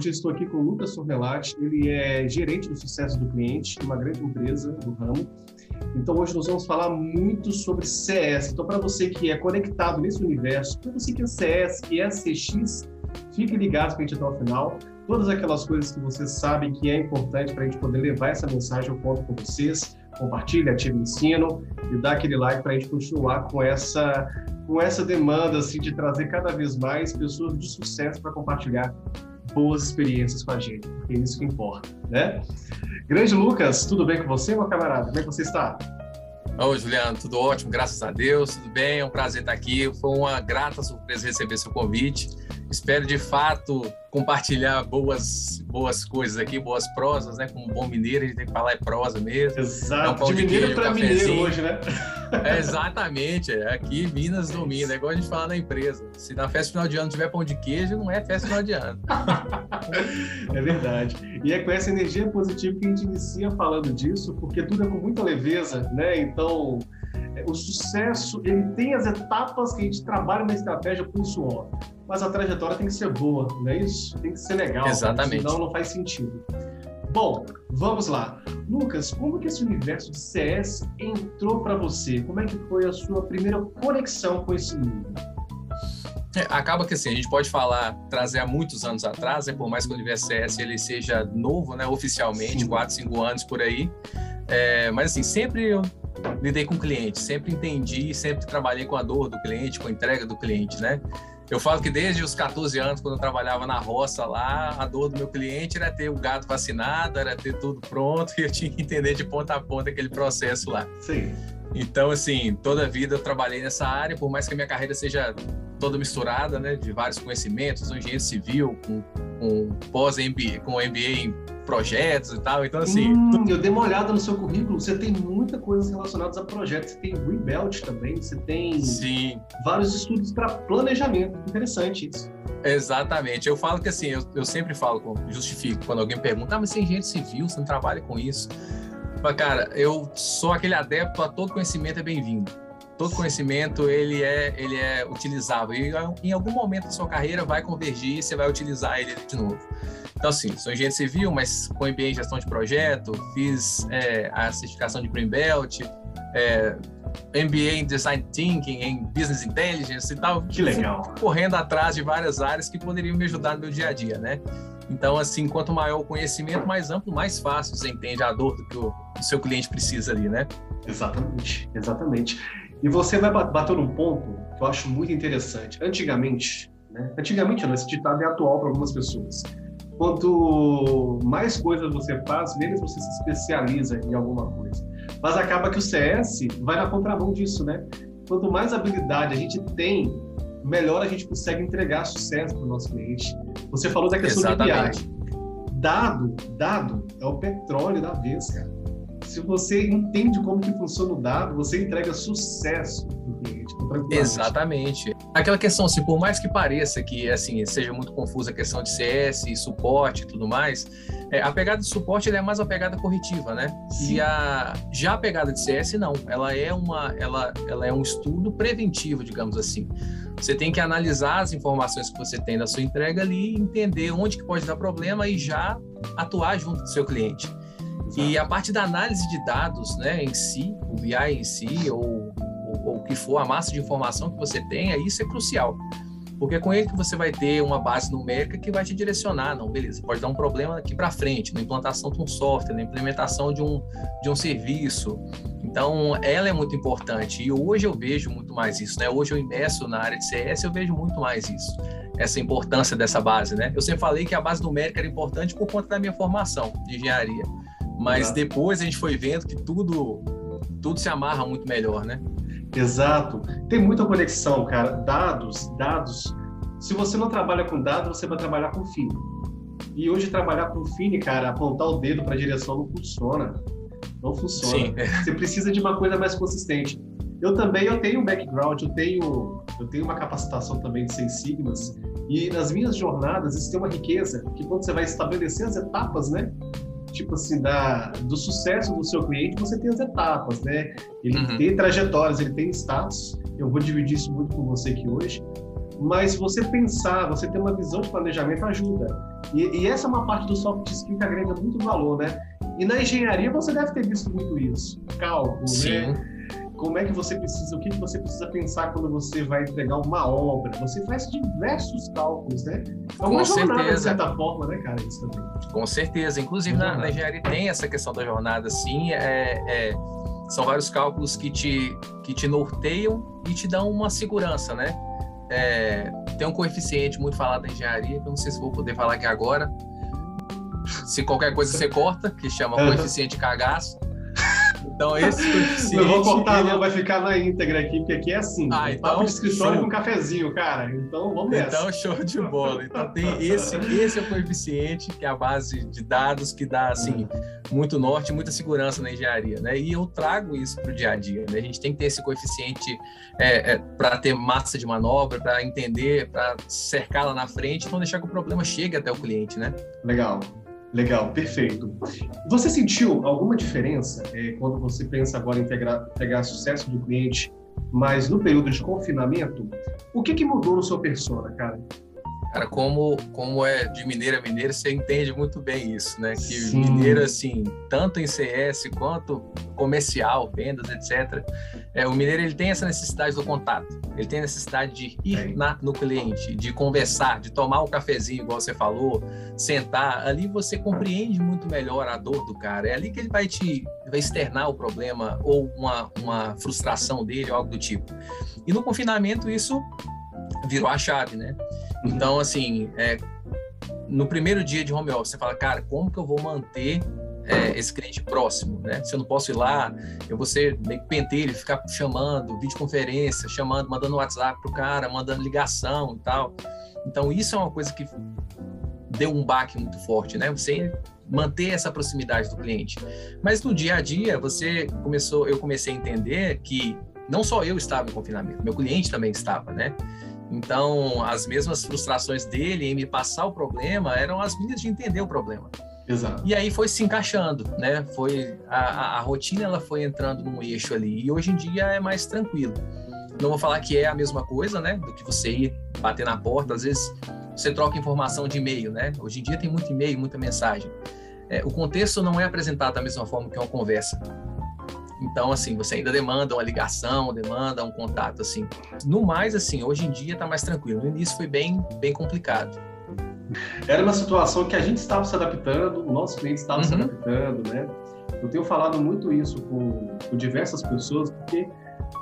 Hoje estou aqui com o Lucas Sorvelati, ele é gerente do sucesso do cliente, uma grande empresa do ramo. Então hoje nós vamos falar muito sobre CS. Então para você que é conectado nesse universo, para você que é CS, que é CX, fique ligado para a gente até o final. Todas aquelas coisas que vocês sabem que é importante para a gente poder levar essa mensagem ao ponto com vocês. Compartilhe, ative o ensino e dá aquele like para a gente continuar com essa com essa demanda assim de trazer cada vez mais pessoas de sucesso para compartilhar boas experiências com a gente, porque é isso que importa, né? Grande Lucas, tudo bem com você, meu camarada? Como é que você está? Oi, Juliano, tudo ótimo, graças a Deus, tudo bem, é um prazer estar aqui. Foi uma grata surpresa receber seu convite. Espero de fato compartilhar boas, boas coisas aqui, boas prosas, né? Como bom mineiro, a gente tem que falar é prosa mesmo. Exato, é um de mineiro para mineiro hoje, né? É, exatamente, é. aqui Minas domina, é igual a gente fala na empresa. Se na festa final de ano tiver pão de queijo, não é festa final de ano. é verdade. E é com essa energia positiva que a gente inicia falando disso, porque tudo é com muita leveza, né? Então, é, o sucesso, ele tem as etapas que a gente trabalha na estratégia com suor mas a trajetória tem que ser boa, não é isso? Tem que ser legal. Exatamente. Senão não faz sentido. Bom, vamos lá. Lucas, como que esse universo de CS entrou para você? Como é que foi a sua primeira conexão com esse mundo? É, acaba que assim, a gente pode falar, trazer há muitos anos atrás, né, por mais que o universo CS ele seja novo, né, oficialmente, Sim. 4, 5 anos por aí, é, mas assim, sempre eu lidei com o cliente, sempre entendi, sempre trabalhei com a dor do cliente, com a entrega do cliente, né? Eu falo que desde os 14 anos, quando eu trabalhava na roça lá, a dor do meu cliente era ter o gado vacinado, era ter tudo pronto e eu tinha que entender de ponta a ponta aquele processo lá. Sim. Então, assim, toda a vida eu trabalhei nessa área, por mais que a minha carreira seja toda misturada, né, de vários conhecimentos, sou engenheiro civil, com, com pós-MBA, com MBA em projetos e tal, então assim... Hum, eu dei uma olhada no seu currículo, você tem muita coisa relacionada a projetos, você tem Rebelt também, você tem Sim. vários estudos para planejamento, interessante isso. Exatamente, eu falo que assim, eu, eu sempre falo, justifico, quando alguém pergunta, ah, mas você é engenheiro civil, você não trabalha com isso? Mas, cara, eu sou aquele adepto a todo conhecimento é bem-vindo todo conhecimento ele é ele é utilizável e em algum momento da sua carreira vai convergir e você vai utilizar ele de novo. Então assim, sou engenheiro civil, mas com MBA em gestão de projeto, fiz é, a certificação de Greenbelt, é, MBA em Design Thinking, em Business Intelligence e tal. Que legal. Correndo atrás de várias áreas que poderiam me ajudar no meu dia a dia, né? Então, assim, quanto maior o conhecimento, mais amplo, mais fácil você entende a dor do que o, o seu cliente precisa ali, né? Exatamente, exatamente. E você vai bater num ponto que eu acho muito interessante. Antigamente, né? antigamente não, esse ditado é atual para algumas pessoas. Quanto mais coisas você faz, menos você se especializa em alguma coisa. Mas acaba que o CS vai na contramão disso, né? Quanto mais habilidade a gente tem, melhor a gente consegue entregar sucesso para o nosso cliente. Você falou da questão Exatamente. de BI. Dado, dado é o petróleo da vez, cara se você entende como que funciona o dado, você entrega sucesso no cliente. Exatamente. Aquela questão, assim, por mais que pareça que assim seja muito confusa a questão de CS, suporte e tudo mais, é, a pegada de suporte é mais uma pegada corretiva, né? Sim. E a já a pegada de CS não, ela é uma, ela, ela é um estudo preventivo, digamos assim. Você tem que analisar as informações que você tem na sua entrega ali, entender onde que pode dar problema e já atuar junto do seu cliente. E a parte da análise de dados, né, em si, o BI em si, ou, ou, o que for, a massa de informação que você tenha, isso é crucial. Porque é com ele que você vai ter uma base numérica que vai te direcionar. Não, beleza, pode dar um problema aqui para frente, na implantação de um software, na implementação de um, de um serviço. Então, ela é muito importante. E hoje eu vejo muito mais isso, né? Hoje eu imerso na área de CS, eu vejo muito mais isso. Essa importância dessa base, né? Eu sempre falei que a base numérica era importante por conta da minha formação de engenharia. Mas Exato. depois a gente foi vendo que tudo, tudo se amarra muito melhor, né? Exato. Tem muita conexão, cara. Dados, dados. Se você não trabalha com dados, você vai trabalhar com Fini. E hoje trabalhar com Fini, cara, apontar o dedo para a direção não funciona. Não funciona. Sim. Você precisa de uma coisa mais consistente. Eu também eu tenho um background, eu tenho, eu tenho uma capacitação também de Seis Sigmas, e nas minhas jornadas isso tem uma riqueza, que quando você vai estabelecer as etapas, né? Tipo assim, da, do sucesso do seu cliente, você tem as etapas, né? Ele uhum. tem trajetórias, ele tem status. Eu vou dividir isso muito com você aqui hoje. Mas você pensar, você ter uma visão de planejamento ajuda. E, e essa é uma parte do soft skill que agrega muito valor, né? E na engenharia você deve ter visto muito isso. Cálculo, Sim. né? Como é que você precisa, o que, que você precisa pensar quando você vai entregar uma obra. Você faz diversos cálculos, né? É uma Com jornada, certeza. de certa forma, né, cara? Isso também. Com certeza. Inclusive, na, na, engenharia tem essa questão da jornada, sim. É, é, são vários cálculos que te, que te norteiam e te dão uma segurança, né? É, tem um coeficiente muito falado na engenharia, que eu não sei se vou poder falar aqui agora. Se qualquer coisa você corta, que chama coeficiente cagaço. Então, esse coeficiente. Não vou cortar, não, vai ficar na íntegra aqui, porque aqui é assim. Ah, então. Papo de escritório show. com um cafezinho, cara. Então, vamos nessa. Então, show de bola. Então, tem esse, esse é o coeficiente, que é a base de dados que dá, assim, muito norte, muita segurança na engenharia, né? E eu trago isso para o dia a dia, né? A gente tem que ter esse coeficiente é, é, para ter massa de manobra, para entender, para cercar lá na frente, não deixar que o problema chegue até o cliente, né? Legal. Legal, perfeito. Você sentiu alguma diferença é, quando você pensa agora em pegar, pegar sucesso do cliente, mas no período de confinamento? O que, que mudou no seu persona, cara? Cara, como, como é de mineiro a mineiro, você entende muito bem isso, né? Que Sim. mineiro, assim, tanto em CS quanto comercial, vendas, etc. É, o mineiro, ele tem essa necessidade do contato. Ele tem a necessidade de ir na, no cliente, de conversar, de tomar um cafezinho, igual você falou, sentar. Ali você compreende muito melhor a dor do cara. É ali que ele vai te vai externar o problema ou uma, uma frustração dele, algo do tipo. E no confinamento, isso virou a chave, né? Então, assim, é, no primeiro dia de home office, você fala, cara, como que eu vou manter é, esse cliente próximo, né? Se eu não posso ir lá, eu vou ser meio pentelho, ficar chamando, videoconferência, chamando, mandando WhatsApp pro cara, mandando ligação e tal. Então, isso é uma coisa que deu um baque muito forte, né? Você manter essa proximidade do cliente. Mas no dia a dia, você começou, eu comecei a entender que não só eu estava em confinamento, meu cliente também estava, né? Então, as mesmas frustrações dele em me passar o problema eram as minhas de entender o problema. Exato. E aí foi se encaixando, né? Foi a, a, rotina ela foi entrando num eixo ali e hoje em dia é mais tranquilo. Não vou falar que é a mesma coisa, né? Do que você ir bater na porta, às vezes você troca informação de e-mail, né? Hoje em dia tem muito e-mail, muita mensagem. É, o contexto não é apresentado da mesma forma que uma conversa. Então, assim, você ainda demanda uma ligação, demanda um contato, assim. No mais, assim, hoje em dia está mais tranquilo. No início foi bem, bem complicado. Era uma situação que a gente estava se adaptando, o nosso cliente estava uhum. se adaptando, né? Eu tenho falado muito isso com, com diversas pessoas, porque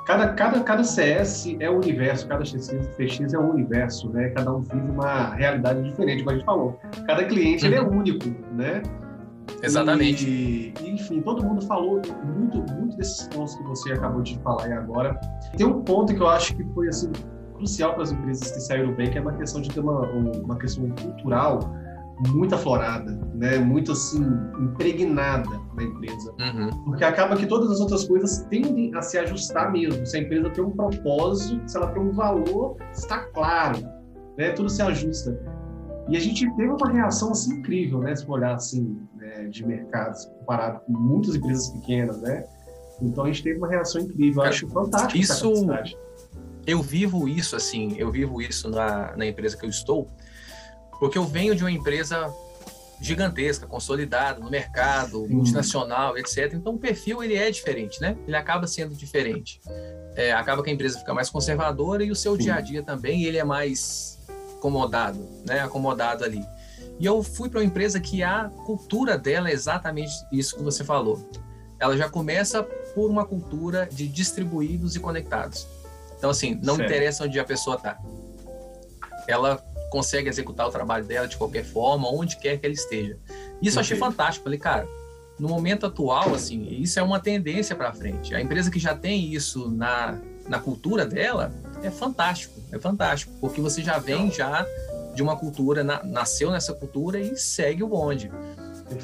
cada, cada, cada CS é um universo, cada XX, CX é um universo, né? Cada um vive uma realidade diferente, como a gente falou. Cada cliente uhum. ele é uhum. único, né? Exatamente. E, enfim, todo mundo falou muito, muito desses pontos que você acabou de falar aí agora. Tem um ponto que eu acho que foi assim crucial para as empresas que saíram bem, que é uma questão de ter uma, uma questão cultural muito aflorada, né? Muito assim impregnada na empresa, uhum. porque acaba que todas as outras coisas tendem a se ajustar mesmo. Se a empresa tem um propósito, se ela tem um valor, está claro, né? Tudo se ajusta. E a gente teve uma reação assim incrível, né? Se for olhar assim né, de mercados comparado com muitas empresas pequenas, né? Então a gente teve uma reação incrível. Eu acho fantástico isso. Eu vivo isso assim, eu vivo isso na, na empresa que eu estou, porque eu venho de uma empresa gigantesca, consolidada no mercado, Sim. multinacional, etc. Então o perfil ele é diferente, né? Ele acaba sendo diferente. É, acaba que a empresa fica mais conservadora e o seu Sim. dia a dia também ele é mais acomodado, né? Acomodado ali. E eu fui para uma empresa que a cultura dela é exatamente isso que você falou. Ela já começa por uma cultura de distribuídos e conectados. Então, assim, não certo. interessa onde a pessoa está. Ela consegue executar o trabalho dela de qualquer forma, onde quer que ela esteja. Isso eu achei fantástico. Falei, cara, no momento atual, assim, isso é uma tendência para frente. A empresa que já tem isso na, na cultura dela é fantástico, é fantástico, porque você já vem já de uma cultura, na, nasceu nessa cultura e segue o bonde.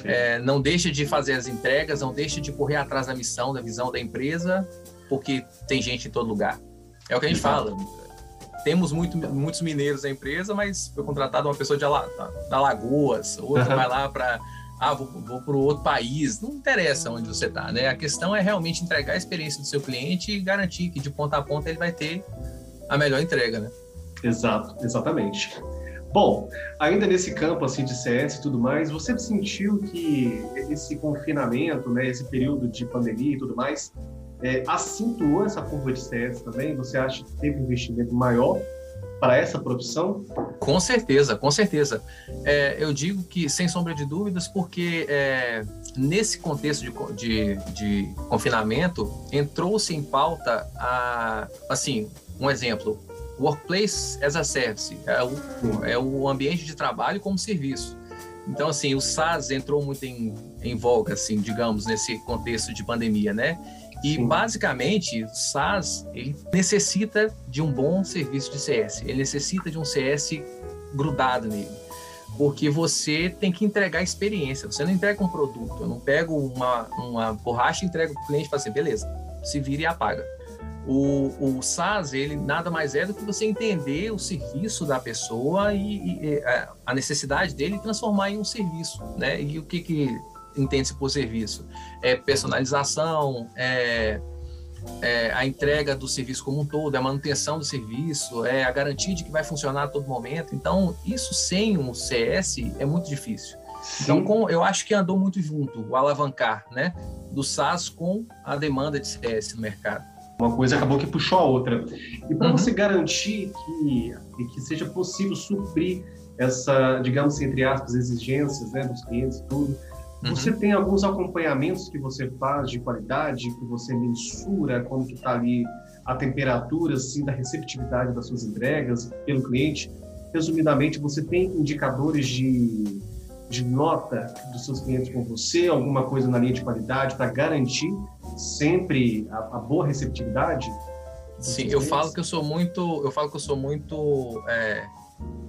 É, não deixa de fazer as entregas, não deixa de correr atrás da missão, da visão da empresa, porque tem gente em todo lugar. É o que a gente Exato. fala. Temos muito, muitos mineiros na empresa, mas foi contratado uma pessoa de da, da Lagoas, uhum. vai lá para ah, vou, vou para outro país. Não interessa onde você está, né? A questão é realmente entregar a experiência do seu cliente e garantir que de ponta a ponta ele vai ter a melhor entrega, né? Exato, exatamente. Bom, ainda nesse campo assim de CS e tudo mais, você sentiu que esse confinamento, né, esse período de pandemia e tudo mais, é, acentuou essa curva de CS também? Você acha que teve investimento maior para essa profissão? Com certeza, com certeza. É, eu digo que sem sombra de dúvidas, porque é, nesse contexto de, de, de confinamento entrou-se em pauta a, assim, um exemplo, Workplace as a Service, é o, é o ambiente de trabalho como serviço. Então, assim, o SaaS entrou muito em, em voga, assim, digamos, nesse contexto de pandemia, né? E, Sim. basicamente, o SaaS, ele necessita de um bom serviço de CS. Ele necessita de um CS grudado nele. Porque você tem que entregar experiência. Você não entrega um produto. Eu não pego uma, uma borracha e entrego para o cliente e falo assim, beleza, se vira e apaga. O, o SaaS, ele nada mais é do que você entender o serviço da pessoa e, e a necessidade dele transformar em um serviço, né? E o que, que entende-se por serviço? É personalização, é, é, a entrega do serviço como um todo, é a manutenção do serviço, é a garantia de que vai funcionar a todo momento. Então, isso sem um CS é muito difícil. Sim. Então, com, eu acho que andou muito junto o alavancar, né? Do SaaS com a demanda de CS no mercado. Uma coisa acabou que puxou a outra. E para uhum. você garantir que, que seja possível suprir essa, digamos, entre aspas, exigências né, dos clientes e tudo, uhum. você tem alguns acompanhamentos que você faz de qualidade, que você mensura quando que está ali a temperatura, assim, da receptividade das suas entregas pelo cliente. Resumidamente, você tem indicadores de, de nota dos seus clientes com você, alguma coisa na linha de qualidade para garantir sempre a, a boa receptividade? Sim, eu falo que eu sou muito, eu falo que eu sou muito é,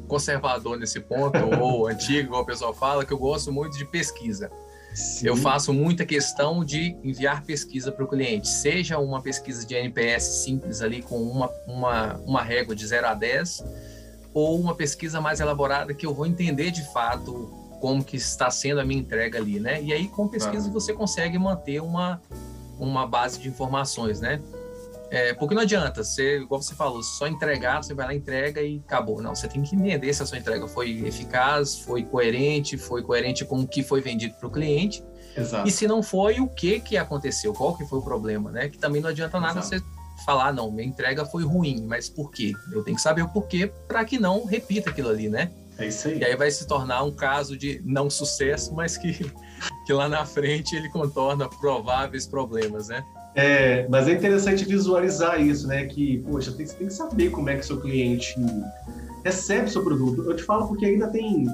conservador nesse ponto, ou antigo, como o pessoal fala, que eu gosto muito de pesquisa. Sim. Eu faço muita questão de enviar pesquisa para o cliente, seja uma pesquisa de NPS simples ali com uma, uma, uma régua de 0 a 10, ou uma pesquisa mais elaborada que eu vou entender de fato como que está sendo a minha entrega ali, né? E aí com pesquisa ah. você consegue manter uma, uma base de informações, né? É, porque não adianta, você, igual você falou, só entregar, você vai lá, entrega e acabou. Não, você tem que entender se a sua entrega foi eficaz, foi coerente, foi coerente com o que foi vendido para o cliente. Exato. E se não foi, o que que aconteceu, qual que foi o problema, né? Que também não adianta nada Exato. você falar, não, minha entrega foi ruim, mas por quê? Eu tenho que saber o porquê para que não repita aquilo ali, né? É isso aí. E aí vai se tornar um caso de não sucesso, mas que, que lá na frente ele contorna prováveis problemas, né? É, mas é interessante visualizar isso, né? Que, poxa, tem, tem que saber como é que seu cliente recebe seu produto. Eu te falo porque ainda tem,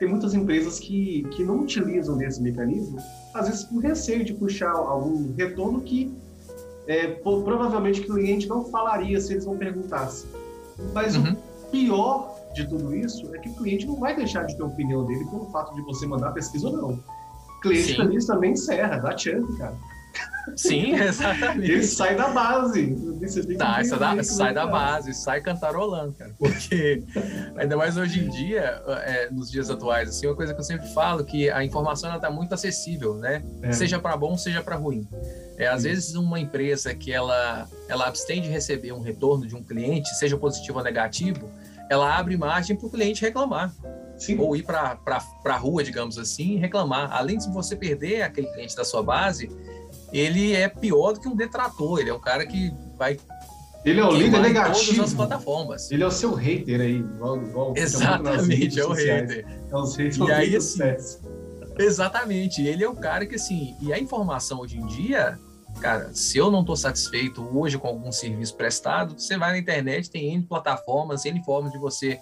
tem muitas empresas que, que não utilizam desse mecanismo, às vezes por receio de puxar algum retorno que é, provavelmente o cliente não falaria se eles não perguntassem. Mas uhum. o pior de tudo isso é que o cliente não vai deixar de ter a opinião dele pelo fato de você mandar pesquisa ou não. O cliente Sim. também encerra, dá chance, cara. Sim, exatamente. Ele sai da base. Tá, sai, da, sai da base, sai cantarolando, cara. Porque, ainda mais hoje em dia, é, nos dias atuais, assim, uma coisa que eu sempre falo que a informação está muito acessível, né? É. Seja para bom, seja para ruim. É, às vezes uma empresa que ela, ela abstém de receber um retorno de um cliente, seja positivo ou negativo, ela abre margem para o cliente reclamar. Sim. Ou ir para a rua, digamos assim, e reclamar. Além de você perder aquele cliente da sua base, ele é pior do que um detrator. Ele é um cara que vai. Ele é o líder negativo. Todas as plataformas. Ele é o seu hater aí, igual, igual Exatamente, é o hater. É o hater e aí, assim, Exatamente. Ele é o cara que, assim, e a informação hoje em dia, cara, se eu não estou satisfeito hoje com algum serviço prestado, você vai na internet, tem N plataformas, N formas de você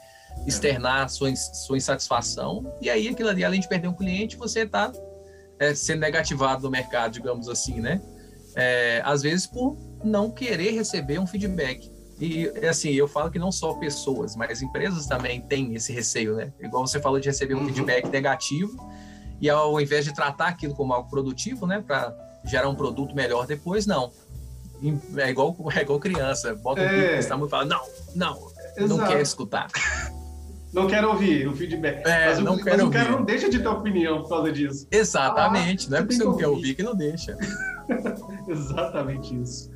externar sua, sua insatisfação, e aí aquilo ali, além de perder um cliente, você está é, sendo negativado no mercado, digamos assim, né? É, às vezes por não querer receber um feedback. E assim, eu falo que não só pessoas, mas empresas também têm esse receio, né? Igual você falou de receber um uhum. feedback negativo, e ao invés de tratar aquilo como algo produtivo, né, para gerar um produto melhor depois, não. é igual, é igual criança, bota é. um pico, está muito falando, não, não, Exato. não quer escutar. Não quero ouvir o feedback. É, mas, não o, quero mas o cara não deixa de ter opinião por causa disso. Exatamente, ah, não é porque você não quer ouvir que não deixa. Exatamente isso.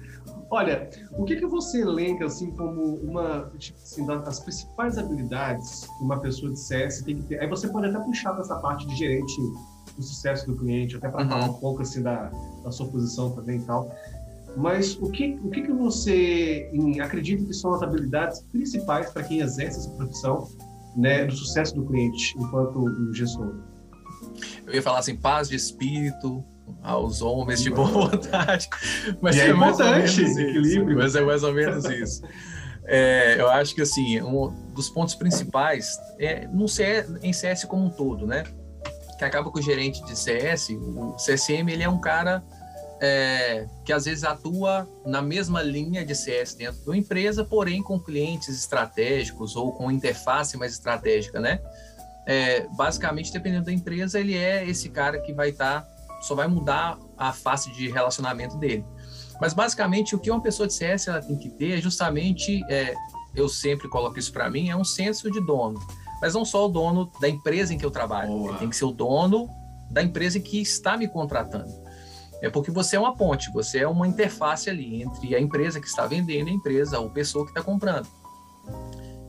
Olha, o que, que você elenca assim como uma tipo, assim, das principais habilidades que uma pessoa de CS tem que ter? Aí você pode até puxar para essa parte de gerente do sucesso do cliente, até para uhum. falar um pouco assim da, da sua posição também e tal. Mas o que, o que, que você acredita que são as habilidades principais para quem exerce essa profissão né, do sucesso do cliente enquanto gestor? Eu ia falar assim, paz de espírito, aos homens de boa vontade. Mas é, é importante esse equilíbrio. Mas é mais ou menos isso. É, eu acho que assim, um dos pontos principais é no CS, em CS como um todo, né? Que acaba com o gerente de CS, o CSM ele é um cara é, que às vezes atua na mesma linha de CS dentro da empresa, porém com clientes estratégicos ou com interface mais estratégica, né? É, basicamente, dependendo da empresa, ele é esse cara que vai estar tá só vai mudar a face de relacionamento dele. Mas basicamente o que uma pessoa de CS ela tem que ter é justamente, é, eu sempre coloco isso para mim, é um senso de dono. Mas não só o dono da empresa em que eu trabalho, ele tem que ser o dono da empresa que está me contratando. É porque você é uma ponte, você é uma interface ali entre a empresa que está vendendo e a empresa, ou pessoa que está comprando.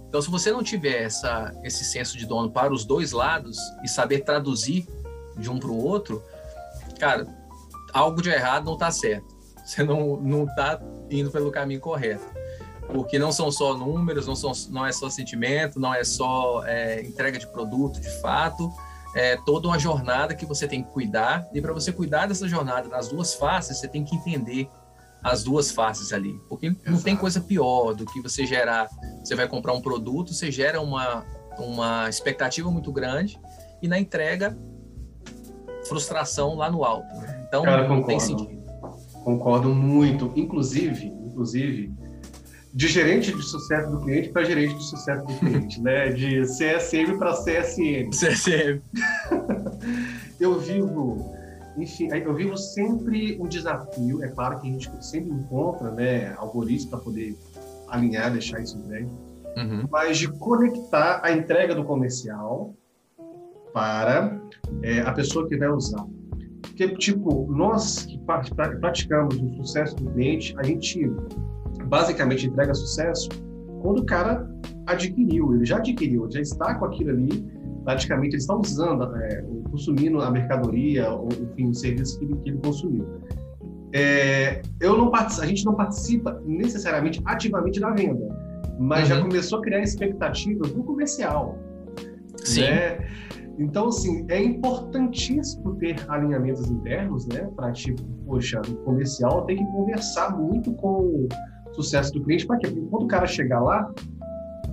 Então, se você não tiver essa, esse senso de dono para os dois lados e saber traduzir de um para o outro, cara, algo de errado não está certo. Você não não está indo pelo caminho correto, porque não são só números, não são não é só sentimento, não é só é, entrega de produto, de fato, é toda uma jornada que você tem que cuidar e para você cuidar dessa jornada nas duas faces, você tem que entender as duas faces ali, porque Exato. não tem coisa pior do que você gerar. Você vai comprar um produto, você gera uma uma expectativa muito grande e na entrega frustração lá no alto. Né? Então, Cara, não tem sentido. Concordo muito. Inclusive, inclusive, de gerente de sucesso do cliente para gerente de sucesso do cliente, né? De CSM para CSM. CSM. eu vivo, enfim, eu vivo sempre um desafio. É claro que a gente sempre encontra, né, algoritmos para poder alinhar, deixar isso bem. Uhum. Mas de conectar a entrega do comercial para é, a pessoa que vai usar. Porque, tipo, nós que praticamos o sucesso do cliente, a gente basicamente entrega sucesso quando o cara adquiriu, ele já adquiriu, já está com aquilo ali, praticamente ele está usando, é, consumindo a mercadoria, ou enfim, o serviço que ele, que ele consumiu. É, eu não a gente não participa necessariamente ativamente da venda, mas uhum. já começou a criar expectativas no comercial. Sim. Né? Então, assim, é importantíssimo ter alinhamentos internos, né? Para, tipo, poxa, o comercial tem que conversar muito com sucesso do cliente, para quê? Porque quando o cara chegar lá,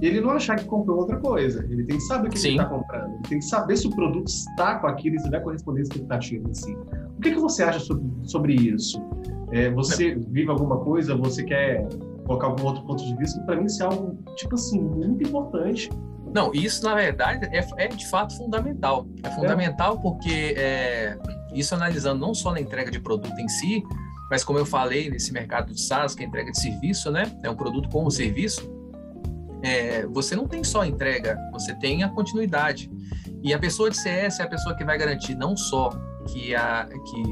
ele não achar que comprou outra coisa. Ele tem que saber o que Sim. ele está comprando. Ele tem que saber se o produto está com aquilo e se vai corresponder à expectativa em si. O que, que você acha sobre, sobre isso? É, você não. vive alguma coisa? Você quer colocar algum outro ponto de vista? Para mim, isso é algo, tipo assim, muito importante não, isso na verdade é, é de fato fundamental. É fundamental é. porque é, isso analisando não só na entrega de produto em si, mas como eu falei nesse mercado de SaaS, que é entrega de serviço, né? É um produto como serviço. É, você não tem só entrega, você tem a continuidade. E a pessoa de CS é a pessoa que vai garantir não só que, a, que,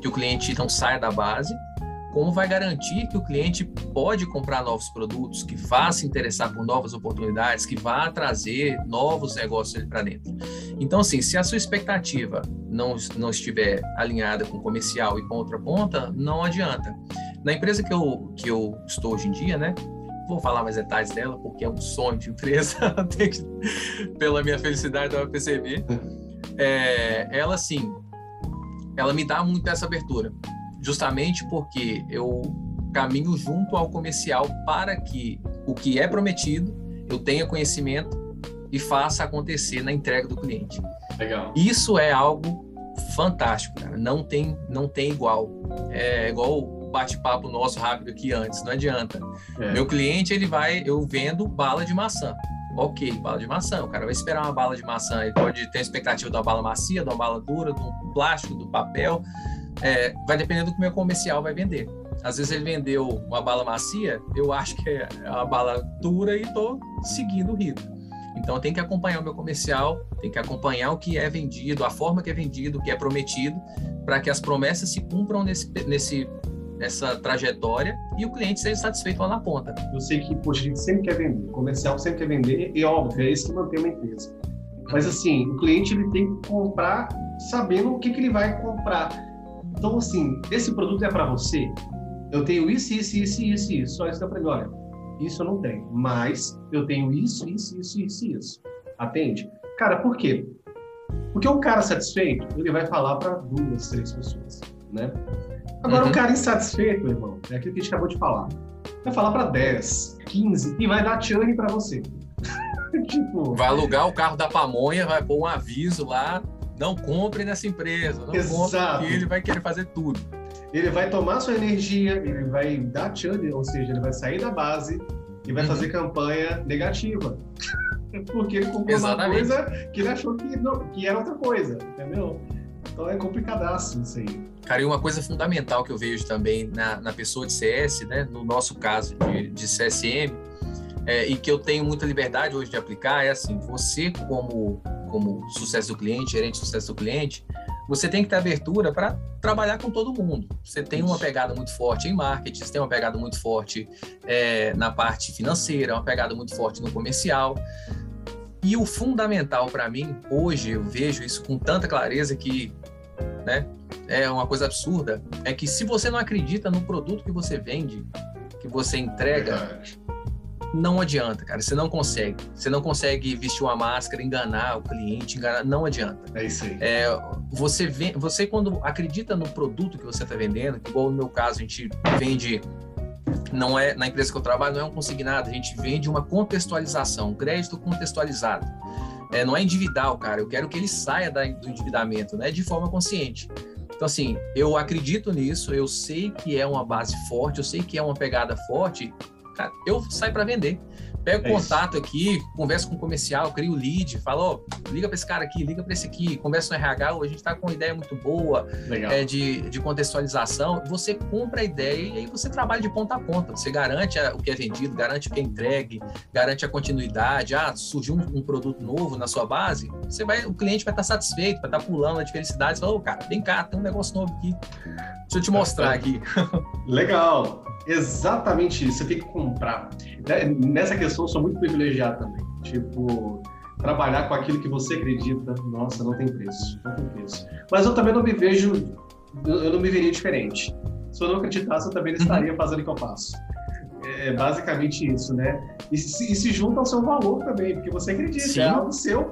que o cliente não saia da base, como vai garantir que o cliente pode comprar novos produtos, que vá se interessar por novas oportunidades, que vá trazer novos negócios para dentro. Então, assim, se a sua expectativa não, não estiver alinhada com o comercial e com outra ponta, não adianta. Na empresa que eu, que eu estou hoje em dia, né? Vou falar mais detalhes dela, porque é um sonho de empresa, pela minha felicidade, dá para perceber. É, ela, assim, ela me dá muito essa abertura justamente porque eu caminho junto ao comercial para que o que é prometido eu tenha conhecimento e faça acontecer na entrega do cliente. Legal. Isso é algo fantástico, cara. Não tem, não tem igual. É igual o bate-papo nosso rápido aqui antes, não adianta. É. Meu cliente, ele vai, eu vendo bala de maçã. Ok, bala de maçã. O cara vai esperar uma bala de maçã. Ele pode ter a expectativa de uma bala macia, de uma bala dura, de um plástico, do papel é, vai depender do que o meu comercial vai vender. Às vezes ele vendeu uma bala macia, eu acho que é uma bala dura e estou seguindo o ritmo. Então tem que acompanhar o meu comercial, tem que acompanhar o que é vendido, a forma que é vendido, o que é prometido, para que as promessas se cumpram nesse, nesse, nessa trajetória e o cliente seja satisfeito lá na ponta. Eu sei que poxa, a gente sempre quer vender, o comercial sempre quer vender, e óbvio, é isso que mantém uma empresa. Mas assim, o cliente ele tem que comprar sabendo o que, que ele vai comprar. Então, assim, esse produto é para você. Eu tenho isso, isso, isso, isso, isso. Só isso dá para mim. Olha, isso eu não tenho. Mas eu tenho isso, isso, isso, isso, isso. Atende? Cara, por quê? Porque o cara satisfeito, ele vai falar para duas, três pessoas, né? Agora, uhum. o cara insatisfeito, irmão, é aquilo que a gente acabou de falar. Vai falar para 10, 15 e vai dar churn para você. tipo... Vai alugar o carro da pamonha, vai pôr um aviso lá, não compre nessa empresa, não Exato. compre, ele vai querer fazer tudo. Ele vai tomar sua energia, ele vai dar churn, ou seja, ele vai sair da base e vai uhum. fazer campanha negativa. Porque ele comprou Exatamente. uma coisa que ele achou que, não, que era outra coisa, entendeu? Então é complicadaço isso aí. Cara, e uma coisa fundamental que eu vejo também na, na pessoa de CS, né, no nosso caso de, de CSM, é, e que eu tenho muita liberdade hoje de aplicar é assim: você, como, como sucesso do cliente, gerente de sucesso do cliente, você tem que ter abertura para trabalhar com todo mundo. Você tem uma pegada muito forte em marketing, você tem uma pegada muito forte é, na parte financeira, uma pegada muito forte no comercial. E o fundamental para mim, hoje, eu vejo isso com tanta clareza que né, é uma coisa absurda, é que se você não acredita no produto que você vende, que você entrega, Verdade não adianta, cara. Você não consegue. Você não consegue vestir uma máscara, enganar o cliente, enganar. Não adianta. É isso aí. É, você, vem, você, quando acredita no produto que você está vendendo, igual no meu caso, a gente vende. Não é na empresa que eu trabalho, não é um consignado, a gente vende uma contextualização, um crédito contextualizado. É, não é individual, cara. Eu quero que ele saia da, do endividamento, né? De forma consciente. Então, assim, eu acredito nisso, eu sei que é uma base forte, eu sei que é uma pegada forte, Cara, eu saio para vender. Pego é contato isso. aqui, converso com o comercial, crio o lead, falo, oh, liga para esse cara aqui, liga para esse aqui, conversa no RH, a gente está com uma ideia muito boa é, de, de contextualização. Você compra a ideia e aí você trabalha de ponta a ponta. Você garante o que é vendido, garante o que é entregue, garante a continuidade. Ah, surgiu um, um produto novo na sua base, você vai, o cliente vai estar satisfeito, vai estar pulando de felicidade. Você fala, oh, cara, vem cá, tem um negócio novo aqui. Deixa eu te mostrar aqui. Legal. Exatamente isso. Você tem que comprar. Né, nessa questão, eu sou muito privilegiado também. Tipo, trabalhar com aquilo que você acredita, nossa, não tem preço. Não tem preço. Mas eu também não me vejo, eu não me veria diferente. Se eu não acreditasse, eu também não uhum. estaria fazendo o que eu faço. É basicamente isso, né? E se, e se junta ao seu valor também, porque você acredita, Sim. é algo seu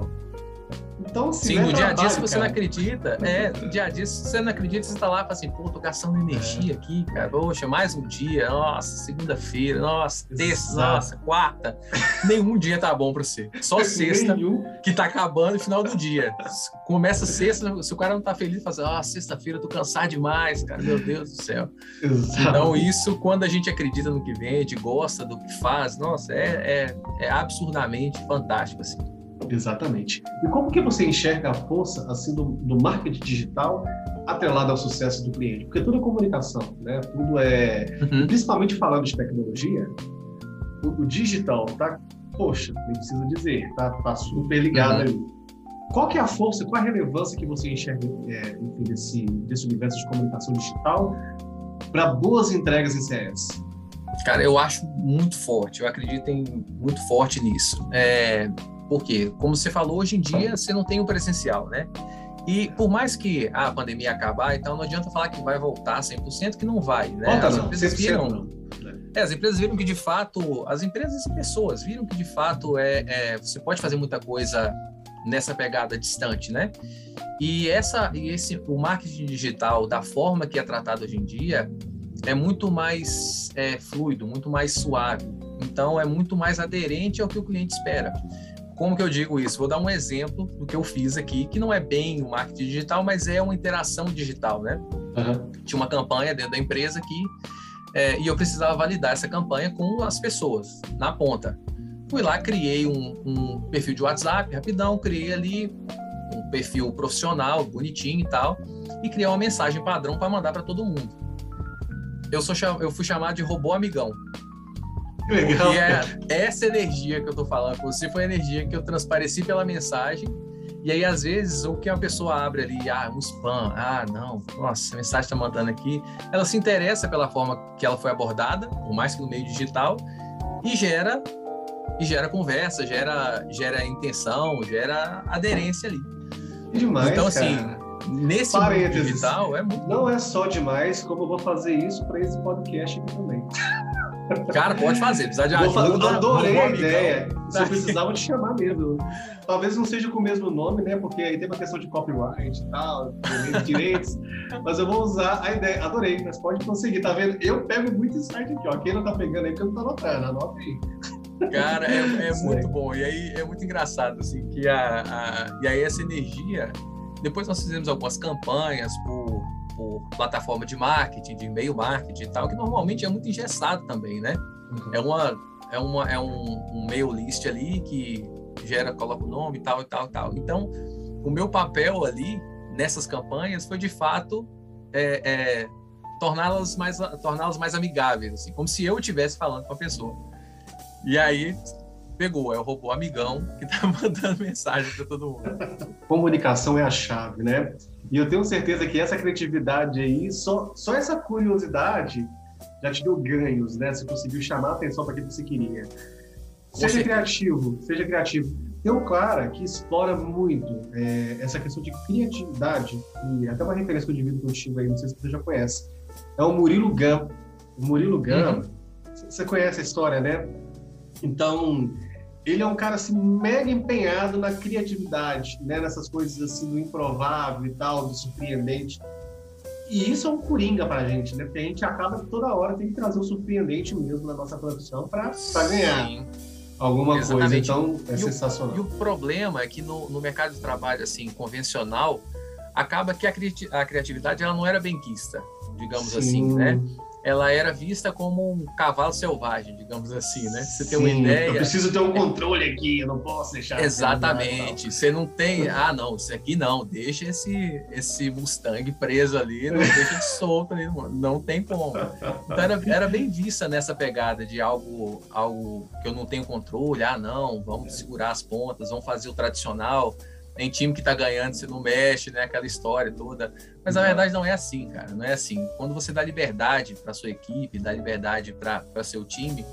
então, Sim, no dia a dia, se você não acredita, é, no dia a dia, se você não acredita, você está lá e fala assim, pô, tô gastando energia aqui, cara. Poxa, mais um dia, nossa, segunda-feira, nossa, terça, nossa, quarta. Nenhum dia tá bom para você. Só sexta, que tá acabando no final do dia. Começa sexta, se o cara não tá feliz, fala assim, ah, sexta-feira, tô cansado demais, cara, meu Deus do céu. Exato. Então, isso, quando a gente acredita no que vende, gosta do que faz, nossa, é, é, é absurdamente fantástico, assim. Exatamente. E como que você enxerga a força assim do, do marketing digital atrelado ao sucesso do cliente? Porque tudo é comunicação, né? Tudo é, uhum. principalmente falando de tecnologia, o, o, digital tá, poxa, nem precisa dizer, tá, tá super ligado uhum. ali. Qual que é a força, qual a relevância que você enxerga é, enfim, desse, desse universo de comunicação digital para boas entregas em CS? Cara, eu acho muito forte, eu acredito em, muito forte nisso. É, porque, como você falou, hoje em dia você não tem o presencial, né? E por mais que a pandemia acabar, então não adianta falar que vai voltar 100%, que não vai, né? Volta, as empresas viram, é, as empresas viram que de fato, as empresas e pessoas viram que de fato é, é, você pode fazer muita coisa nessa pegada distante, né? E essa, e esse, o marketing digital da forma que é tratado hoje em dia é muito mais é, fluido, muito mais suave. Então é muito mais aderente ao que o cliente espera. Como que eu digo isso? Vou dar um exemplo do que eu fiz aqui, que não é bem o marketing digital, mas é uma interação digital, né? Uhum. Tinha uma campanha dentro da empresa aqui é, e eu precisava validar essa campanha com as pessoas na ponta. Fui lá, criei um, um perfil de WhatsApp rapidão, criei ali um perfil profissional, bonitinho e tal, e criei uma mensagem padrão para mandar para todo mundo. eu, sou, eu fui chamado de robô amigão. Legal. E é, essa energia que eu tô falando com você foi a energia que eu transpareci pela mensagem. E aí, às vezes, o que a pessoa abre ali, ah, um spam, ah, não, nossa, a mensagem está mandando aqui, ela se interessa pela forma que ela foi abordada, por mais que no meio digital, e gera e gera conversa, gera, gera intenção, gera aderência ali. Demais, então, assim, cara. nesse Parênteses. digital é muito. Não é só demais, como eu vou fazer isso para esse podcast aqui também. Cara, pode fazer, precisar de Vou ajuda. adorei robô a ideia. Se eu precisava te chamar mesmo. Talvez não seja com o mesmo nome, né? Porque aí tem uma questão de copyright e tal, direitos. Mas eu vou usar a ideia. Adorei, mas pode conseguir, tá vendo? Eu pego muito insight aqui, ó. Quem não tá pegando aí, porque eu não tô anotando, anota aí. Cara, é, é muito bom. E aí é muito engraçado, assim, que a, a- E aí essa energia. Depois nós fizemos algumas campanhas por, por plataforma de marketing, de e-mail marketing e tal, que normalmente é muito engessado também, né? É uma. É, uma, é um, um mail list ali que gera, coloca o nome e tal e tal e tal. Então, o meu papel ali nessas campanhas foi de fato é, é, torná-las mais torná-las mais amigáveis, assim, como se eu estivesse falando com a pessoa. E aí pegou, é o robô amigão que tá mandando mensagem para todo mundo. Comunicação é a chave, né? E eu tenho certeza que essa criatividade aí, só, só essa curiosidade já te deu ganhos, né? Você conseguiu chamar a atenção para aquilo que você queria. Seja criativo, seja criativo. Tem um cara que explora muito é, essa questão de criatividade, e até uma referência que eu divido contigo aí, não sei se você já conhece. É o Murilo Gun. O Murilo Gun, você conhece a história, né? Então, ele é um cara assim mega empenhado na criatividade, né? Nessas coisas assim do improvável e tal, do surpreendente. E isso é um coringa pra gente, né? Porque a gente acaba que toda hora tem que trazer o surpreendente mesmo na nossa profissão para ganhar Sim. alguma coisa. Exatamente. Então, é E o- sensacional. E o problema é que no, no mercado de trabalho assim convencional acaba que a, criati- a criatividade ela não era bem quista, digamos Sim. assim, né? Ela era vista como um cavalo selvagem, digamos assim, né? Você tem uma Sim, ideia. Eu preciso ter um controle aqui, eu não posso deixar. Exatamente. Você não tem, ah, não, isso aqui não, deixa esse esse Mustang preso ali, não deixa de solto ali, não, não tem como. Então era, era bem vista nessa pegada de algo, algo que eu não tenho controle, ah, não, vamos segurar as pontas, vamos fazer o tradicional. Tem time que tá ganhando, você não mexe, né? Aquela história toda. Mas a Exato. verdade não é assim, cara. Não é assim. Quando você dá liberdade para sua equipe, dá liberdade para seu time,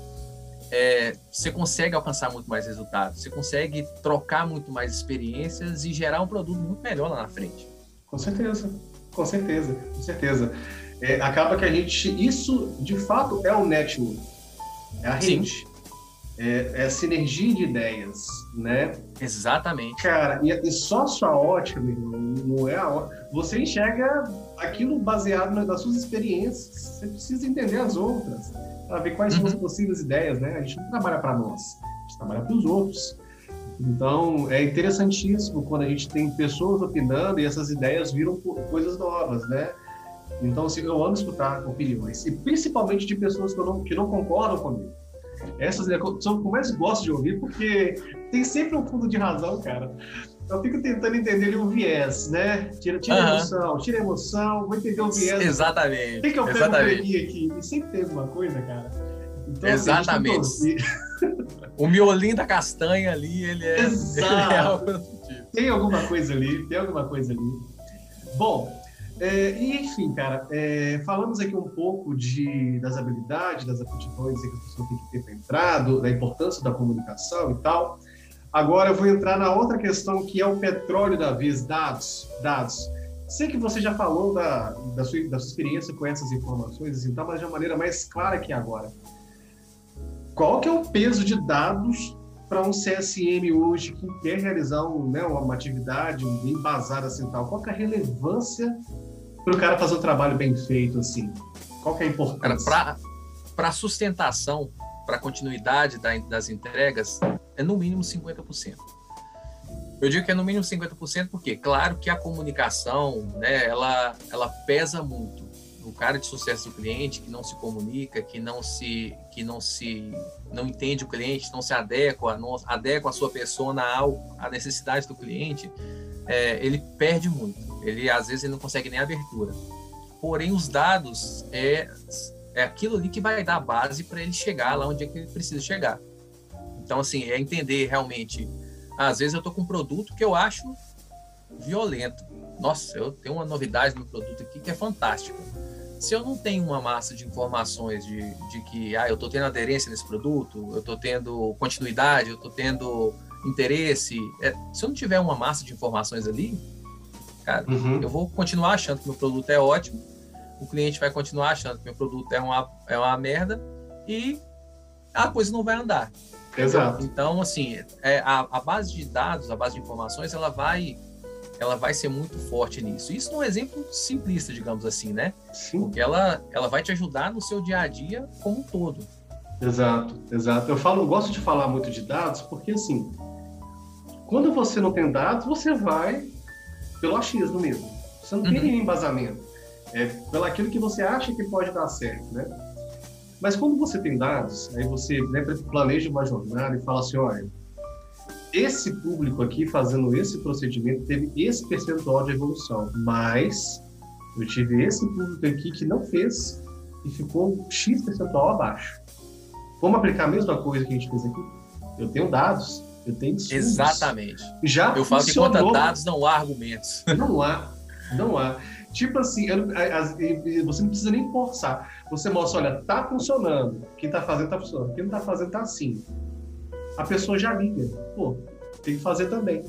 é, você consegue alcançar muito mais resultados. Você consegue trocar muito mais experiências e gerar um produto muito melhor lá na frente. Com certeza, com certeza, com certeza. É, acaba que a gente. Isso, de fato, é o network. É a rede. É, é a sinergia de ideias, né? Exatamente. Cara, e, só a sua ótica, meu irmão, não é a ótica. Você enxerga aquilo baseado nas suas experiências. Você precisa entender as outras, para ver quais são as Uhum. possíveis ideias, né? A gente não trabalha para nós, a gente trabalha para os outros. Então, é interessantíssimo quando a gente tem pessoas opinando e essas ideias viram co- coisas novas, né? Então, assim, eu amo escutar opiniões, e principalmente de pessoas que, não, que não concordam comigo. Essas né, são o que eu mais gosto de ouvir, porque tem sempre um fundo de razão, cara. Eu fico tentando entender ali o viés, né? Tira, tira a Aham. emoção, tira emoção, vou entender o viés. Exatamente. O que, que eu pego Exatamente. aqui? E sempre tem alguma coisa, cara. Então, Exatamente. Assim, a gente tem que torcer. O miolinho da castanha ali, ele é, Exato. ele é algo produtivo. tem alguma coisa ali, tem alguma coisa ali. Bom, é, enfim, cara, é, falamos aqui um pouco de, das habilidades, das aptidões que a pessoa tem que ter para entrar, do- da importância da comunicação e tal. Agora eu vou entrar na outra questão que é o petróleo da vez, dados. Dados. Sei que você já falou da, da, sua, da sua experiência com essas informações e tal, mas de uma maneira mais clara que agora. Qual que é o peso de dados para um CSM hoje que quer realizar um, né, uma atividade embasada assim tal? Qual que é a relevância para o cara fazer um trabalho bem feito assim? Qual que é a importância? para sustentação, para continuidade da- das entregas, é no mínimo 50%. Eu digo que é no mínimo 50% porque, claro que a comunicação, né, ela, ela pesa muito. O cara de sucesso do cliente que não se comunica, que não se, que não se, não entende o cliente, não se adequa, não adequa a sua persona ao, à necessidade do cliente, é, ele perde muito. Ele às vezes ele não consegue nem abertura. Porém, os dados é É aquilo ali que vai dar base para ele chegar lá onde é que ele precisa chegar. Então, assim, é entender realmente. Às vezes eu tô com um produto que eu acho violento. Nossa, eu tenho uma novidade no produto aqui que é fantástica. Se eu não tenho uma massa de informações de, de que ah, eu estou tendo aderência nesse produto, eu estou tendo continuidade, eu estou tendo interesse, é, se eu não tiver uma massa de informações ali, cara, uhum. eu vou continuar achando que meu produto é ótimo, o cliente vai continuar achando que meu produto é uma, é uma merda e a coisa não vai andar. Exato. Então, assim, é, a, a base de dados, a base de informações, ela vai ela vai ser muito forte nisso. Isso num exemplo simplista, digamos assim, né? Sim. Porque ela, ela vai te ajudar no seu dia a dia como um todo. Exato, exato. Eu falo, eu gosto de falar muito de dados porque assim, quando você não tem dados, você vai pelo achismo mesmo. Você não uhum. tem nenhum embasamento. É pelo aquilo que você acha que pode dar certo, né? Mas quando você tem dados, aí você né, planeja uma jornada e fala assim, olha, esse público aqui fazendo esse procedimento teve esse percentual de evolução, mas eu tive esse público aqui que não fez e ficou X percentual abaixo. Vamos aplicar a mesma coisa que a gente fez aqui? Eu tenho dados, eu tenho estudos. Exatamente. Já eu falo funcionou. que conta dados não há argumentos. Não há, não há. Tipo assim, eu, você não precisa nem forçar. Você mostra, olha, tá funcionando. Quem tá fazendo tá funcionando. Quem não tá fazendo tá assim a pessoa já liga. Pô, tem que fazer também.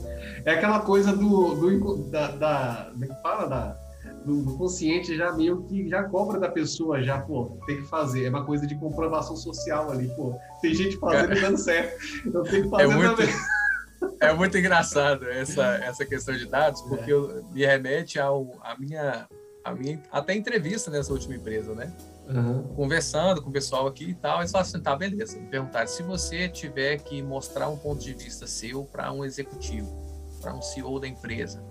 É aquela coisa do, do da, da, é que fala? Da, do, do, consciente já meio que já cobra da pessoa, já, pô, tem que fazer. É uma coisa de comprovação social ali, pô. Tem gente fazendo e dando certo. Eu tenho que fazer é muito, também. É muito engraçado essa, essa questão de dados, porque é. me remete ao, a minha, a minha até entrevista nessa última empresa, né? Uhum. conversando com o pessoal aqui e tal. Eles falaram assim: tá, beleza. Me perguntaram se você tiver que mostrar um ponto de vista seu para um executivo, para um CEO da empresa,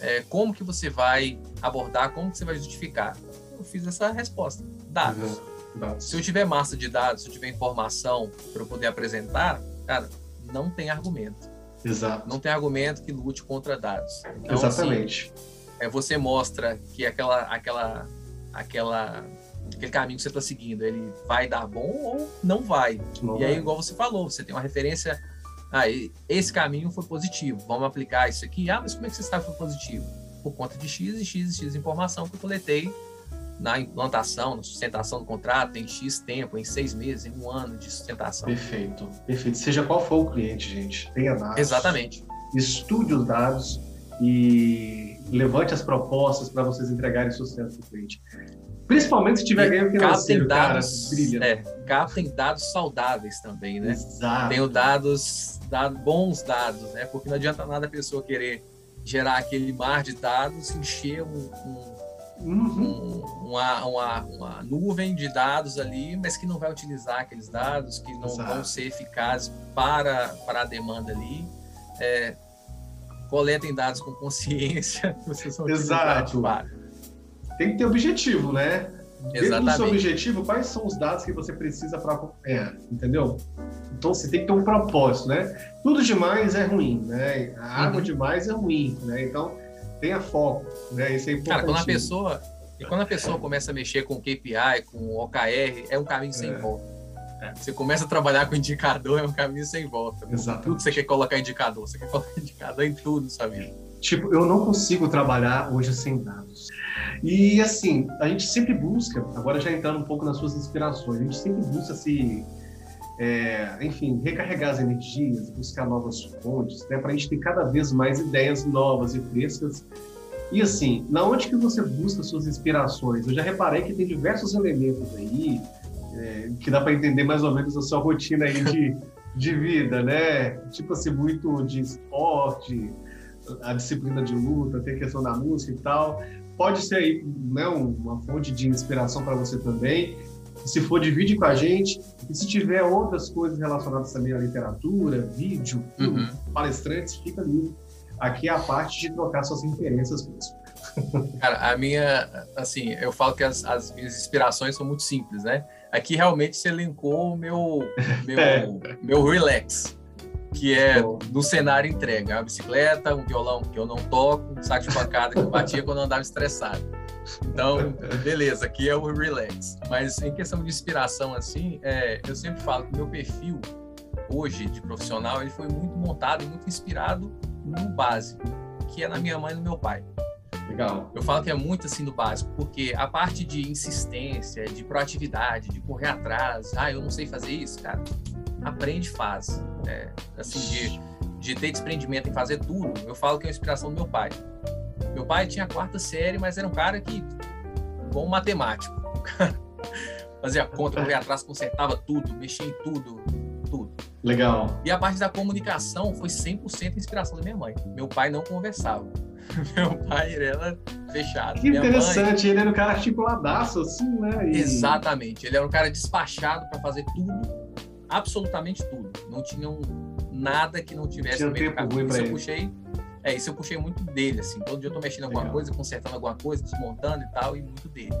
é, como que você vai abordar, como que você vai justificar? Eu fiz essa resposta: dados. Uhum. Se eu tiver massa de dados, se eu tiver informação para eu poder apresentar, cara, não tem argumento. Exato. Não tem argumento que lute contra dados. Então, Exatamente. Assim, é, você mostra que aquela, aquela, aquela aquele caminho que você está seguindo, ele vai dar bom ou não vai. Não e vai. aí, igual você falou, você tem uma referência. Ah, esse caminho foi positivo, vamos aplicar isso aqui. Ah, mas como é que você sabe que foi positivo? Por conta de X e X e X informação que eu coletei na implantação, na sustentação do contrato, em X tempo, em seis meses, em um ano de sustentação. Perfeito, perfeito. Seja qual for o cliente, gente, tenha dados. Exatamente. Estude os dados e levante as propostas para vocês entregarem sucesso para o cliente. Principalmente se tiver ganho financeiro, dados, cara, brilha. É, captem dados saudáveis também, né? Exato. Tenho dados, dados, bons dados, né? Porque não adianta nada a pessoa querer gerar aquele mar de dados, encher um, um, uhum. um, uma, uma, uma, nuvem de dados ali, mas que não vai utilizar aqueles dados, que não Exato. vão ser eficazes para, para a demanda ali. É, coletem dados com consciência, vocês vão Exato. Para tem que ter objetivo, né? Exatamente. Dentro do seu objetivo, quais são os dados que você precisa para acompanhar, entendeu? Então você tem que ter um propósito, né? Tudo demais é ruim, né? A água uhum. demais é ruim, né? Então tenha foco, né? Isso é importante. Cara, quando a pessoa e quando a pessoa começa a mexer com KPI, com OKR, é um caminho sem é. volta. É. Você começa a trabalhar com indicador, é um caminho sem volta. Exato. Tudo você quer colocar indicador, você quer colocar indicador em tudo, sabe? Tipo, eu não consigo trabalhar hoje sem dados. E assim, a gente sempre busca, agora já entrando um pouco nas suas inspirações, a gente sempre busca se, é, enfim, recarregar as energias, buscar novas fontes, né, para a gente ter cada vez mais ideias novas e frescas. E assim, na onde que você busca suas inspirações? Eu já reparei que tem diversos elementos aí é, que dá para entender mais ou menos a sua rotina aí de, de vida, né? Tipo assim, muito de esporte, a disciplina de luta, tem a questão da música e tal pode ser aí né, uma fonte de inspiração para você também. Se for, divide com a gente. E se tiver outras coisas relacionadas também à literatura, vídeo, uhum. palestrantes, fica livre. Aqui é a parte de trocar suas referências mesmo. Cara, a minha, assim, eu falo que as, as, minhas inspirações são muito simples, né? Aqui realmente se elencou o meu, meu, é. meu relax, que é no cenário entrega, uma bicicleta, um violão que eu não toco, um saco de pancada que eu batia quando eu andava estressado. Então, beleza, aqui é o relax. Mas em questão de inspiração, assim, é, eu sempre falo que meu perfil hoje de profissional ele foi muito montado e muito inspirado no básico, que é na minha mãe e no meu pai. Legal. Eu falo que é muito assim do básico, porque a parte de insistência, de proatividade, de correr atrás, ah, eu não sei fazer isso, cara, aprende e faz. É, assim, de, de ter desprendimento em fazer tudo, eu falo que é a inspiração do meu pai. Meu pai tinha a quarta série, mas era um cara que, bom matemático, fazia conta, corria atrás, consertava tudo, mexia em tudo, tudo. Legal. E a parte da comunicação foi 100% inspiração da minha mãe. Meu pai não conversava. Meu pai era fechado. Que minha interessante, mãe... ele era um cara articuladaço, assim, né? E... Exatamente, ele era um cara despachado para fazer tudo, absolutamente tudo. Não tinha um, nada que não tivesse tinha no meio do caminho. Isso eu puxei, é, isso eu puxei muito dele, assim. Todo dia eu tô mexendo em alguma Legal. coisa, consertando alguma coisa, desmontando e tal, e muito dele.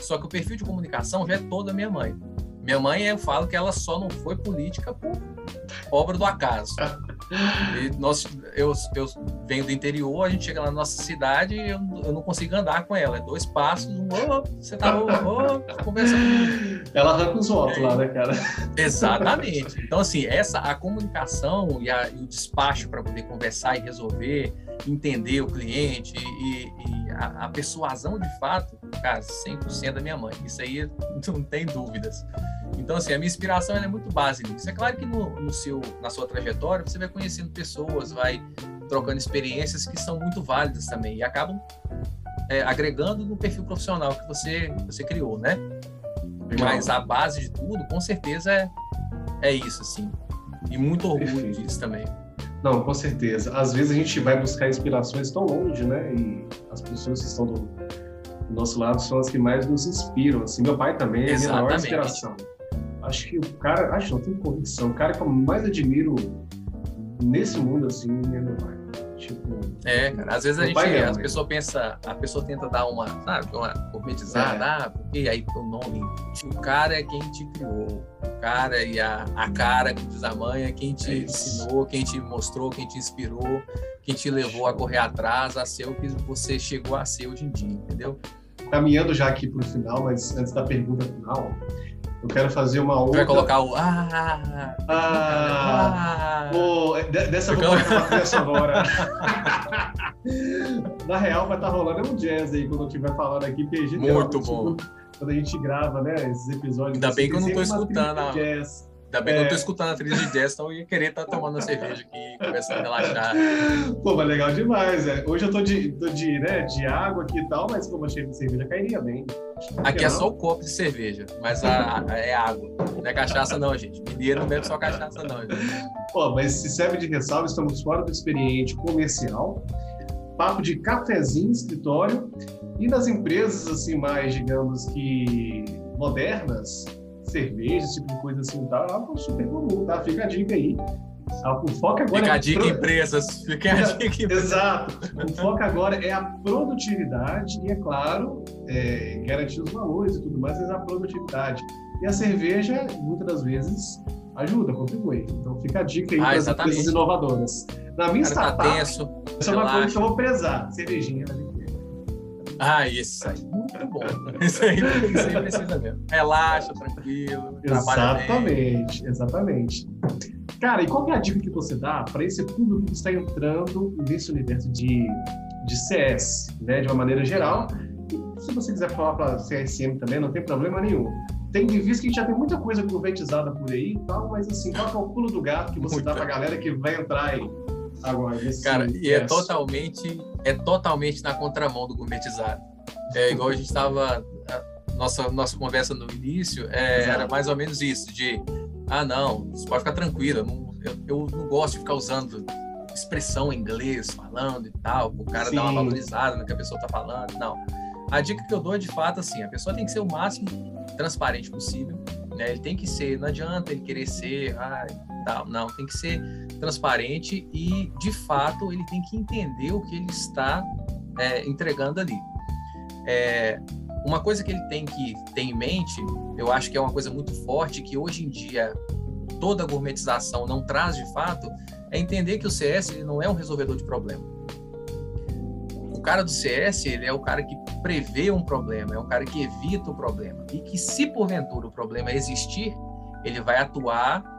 Só que o perfil de comunicação já é todo da minha mãe. Minha mãe, eu falo que ela só não foi política por obra do acaso. E nós, eu, eu venho do interior, a gente chega na nossa cidade e eu, eu não consigo andar com ela. É dois passos, um, oh, você tá, oh, oh, conversa comigo. Ela arranca os votos é, lá, né, cara? Exatamente. Então, assim, essa, a comunicação e, a, e o despacho para poder conversar e resolver, entender o cliente e, e a, a, persuasão de fato, cara, 100% da minha mãe. Isso aí não tem dúvidas. Então, assim, a minha inspiração é muito básica nisso. É claro que no, no, seu, na sua trajetória você vai conhecendo pessoas, vai trocando experiências que são muito válidas também e acabam é, agregando no perfil profissional que você, você criou, né? Mas a base de tudo, com certeza, é, é isso, assim. E muito orgulho Perfeito. disso também. Não, com certeza. Às vezes a gente vai buscar inspirações tão longe, né? E as pessoas que estão do, do nosso lado são as que mais nos inspiram. Assim, meu pai também é a minha maior inspiração acho que o cara, acho não tenho convicção, o cara que eu mais admiro nesse mundo assim é meu pai. Tipo, é, cara, às vezes a gente, a pessoa pensa, a pessoa tenta dar uma, sabe, uma gourmetizada, é. ah, porque aí o nome, o cara é quem te criou, o cara e a, a cara, que diz a mãe, é quem te é ensinou, quem te mostrou, quem te inspirou, quem te levou a correr atrás, a ser o que você chegou a ser hoje em dia, entendeu? Caminhando já aqui para o final, mas antes da pergunta final, eu quero fazer uma outra. Vai colocar o. Ah! Ah! ah pô, dessa eu vou colocar uma trilha sonora. Na real, vai estar tá rolando um jazz aí quando eu estiver falando aqui. PG Muito bom. Tipo, quando a gente grava, né? Esses episódios. Ainda bem que eu não estou escutando. A... Jazz. Ainda bem é... que eu não tô é. escutando a trilha de jazz, então eu ia querer estar tá tomando uma cerveja aqui, começando a relaxar. Pô, mas legal demais, é. Hoje eu tô de, tô de, né, de água aqui e tal, mas como eu achei de cerveja, cairia bem. Aqui é só o copo de cerveja, mas a, a, é água. Não é cachaça não, gente. Mineiro não bebe só cachaça não, gente. Pô, mas se serve de ressalva, estamos fora do experiente comercial, papo de cafezinho, escritório, e das empresas, assim, mais, digamos que modernas, cerveja, esse tipo de coisa assim, tá? É super comum, tá? Fica a dica aí. O foco agora Fica é a dica, pro... empresas. Fica a dica, empresas. Exato. O foco agora é a produtividade e, é claro, é, garantir os valores e tudo mais, mas a produtividade. E a cerveja, muitas das vezes, ajuda, contribui. Então fica a dica aí ah, para as empresas inovadoras. Na minha Cara, startup, tá tenso, essa é uma coisa que eu vou prezar. Cervejinha, né? Ah, isso aí, muito bom. Isso aí, isso aí precisa mesmo. Relaxa, tranquilo. Exatamente, exatamente. Cara, e qual é a dica que você dá para esse público que está entrando nesse universo de, de CS, né, de uma maneira geral? E se você quiser falar para CSM também, não tem problema nenhum. Tem de vista que já tem muita coisa gourmetizada por aí e tal, mas assim, qual é o pulo do gato que você dá para a galera que vai entrar aí? agora. Cara, e é totalmente, é totalmente na contramão do gourmetizado. É igual a gente estava nossa nossa conversa no início é, era mais ou menos isso de ah não, você pode ficar tranquilo, eu não, eu, eu não gosto de ficar usando expressão em inglês falando e tal, o cara Sim. dar uma valorizada no que a pessoa está falando. Não. A dica que eu dou é de fato assim, a pessoa tem que ser o máximo transparente possível, né? Ele tem que ser, não adianta ele querer ser, ah, tal, não, tem que ser transparente e, de fato, ele tem que entender o que ele está é, entregando ali. É, uma coisa que ele tem que ter em mente, eu acho que é uma coisa muito forte, que hoje em dia toda a gourmetização não traz de fato, é entender que o CS ele não é um resolvedor de problema. O cara do CS, ele é o cara que prevê um problema, é o cara que evita o problema. E que se porventura o problema existir, ele vai atuar